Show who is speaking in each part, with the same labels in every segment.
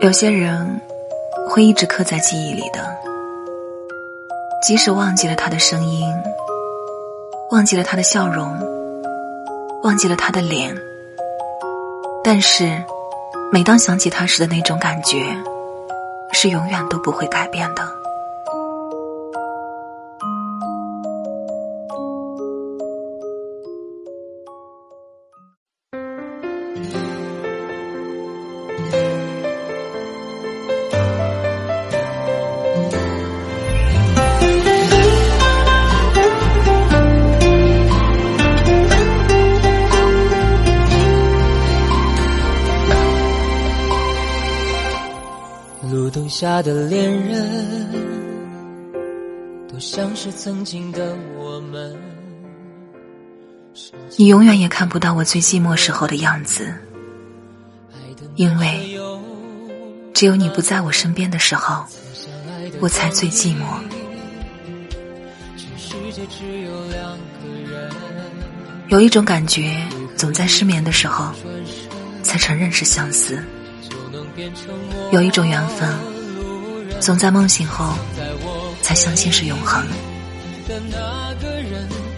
Speaker 1: 有些人会一直刻在记忆里的，即使忘记了他的声音，忘记了他的笑容，忘记了他的脸，但是每当想起他时的那种感觉，是永远都不会改变的。
Speaker 2: 下的恋人，都像是曾经的我们。
Speaker 1: 你永远也看不到我最寂寞时候的样子，因为只有你不在我身边的时候，我才最寂寞。有一种感觉，总在失眠的时候才承认是相思；有一种缘分，总在梦醒后才相信是永恒；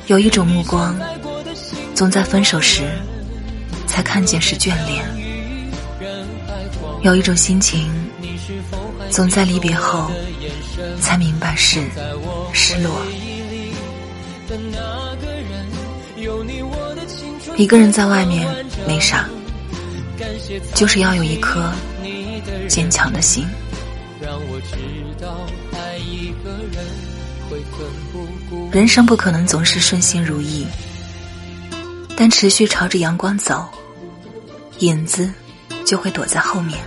Speaker 1: 有一种目光。总在分手时，才看见是眷恋；有一种心情，总在离别后，才明白是失落。一个人在外面没啥，就是要有一颗坚强的心。人生不可能总是顺心如意。但持续朝着阳光走，影子就会躲在后面。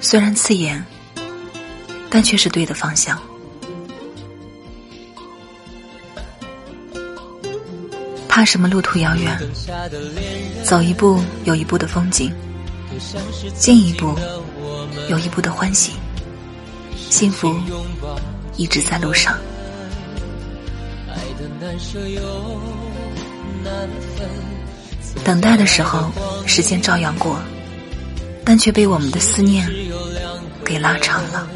Speaker 1: 虽然刺眼，但却是对的方向。怕什么路途遥远？走一步有一步的风景，进一步有一步的欢喜。幸福一直在路上。等待的时候，时间照样过，但却被我们的思念给拉长了。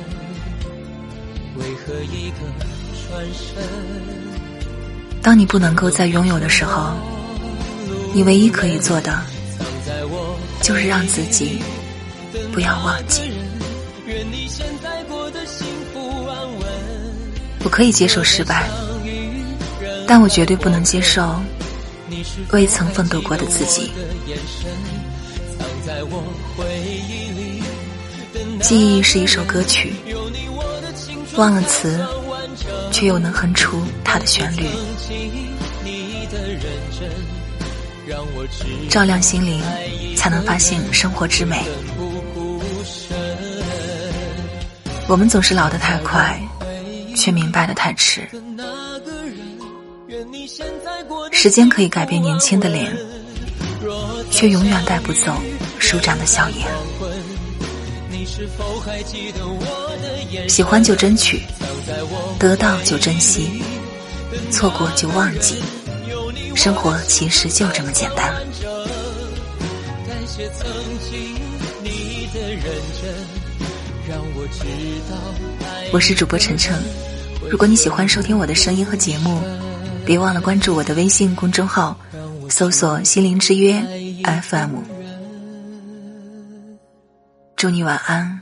Speaker 1: 当你不能够再拥有的时候，你唯一可以做的，就是让自己不要忘记。我可以接受失败，但我绝对不能接受。未曾奋斗过的自己，记忆是一首歌曲，忘了词，却又能哼出它的旋律，照亮心灵，才能发现生活之美。我们总是老得太快，却明白的太迟。时间可以改变年轻的脸，却永远带不走舒展的笑颜。喜欢就争取，得到就珍惜，错过就忘记。生活其实就这么简单。我是主播晨晨，如果你喜欢收听我的声音和节目。别忘了关注我的微信公众号，搜索“心灵之约 FM”。祝你晚安，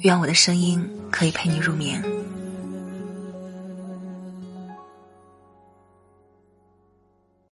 Speaker 1: 愿我的声音可以陪你入眠。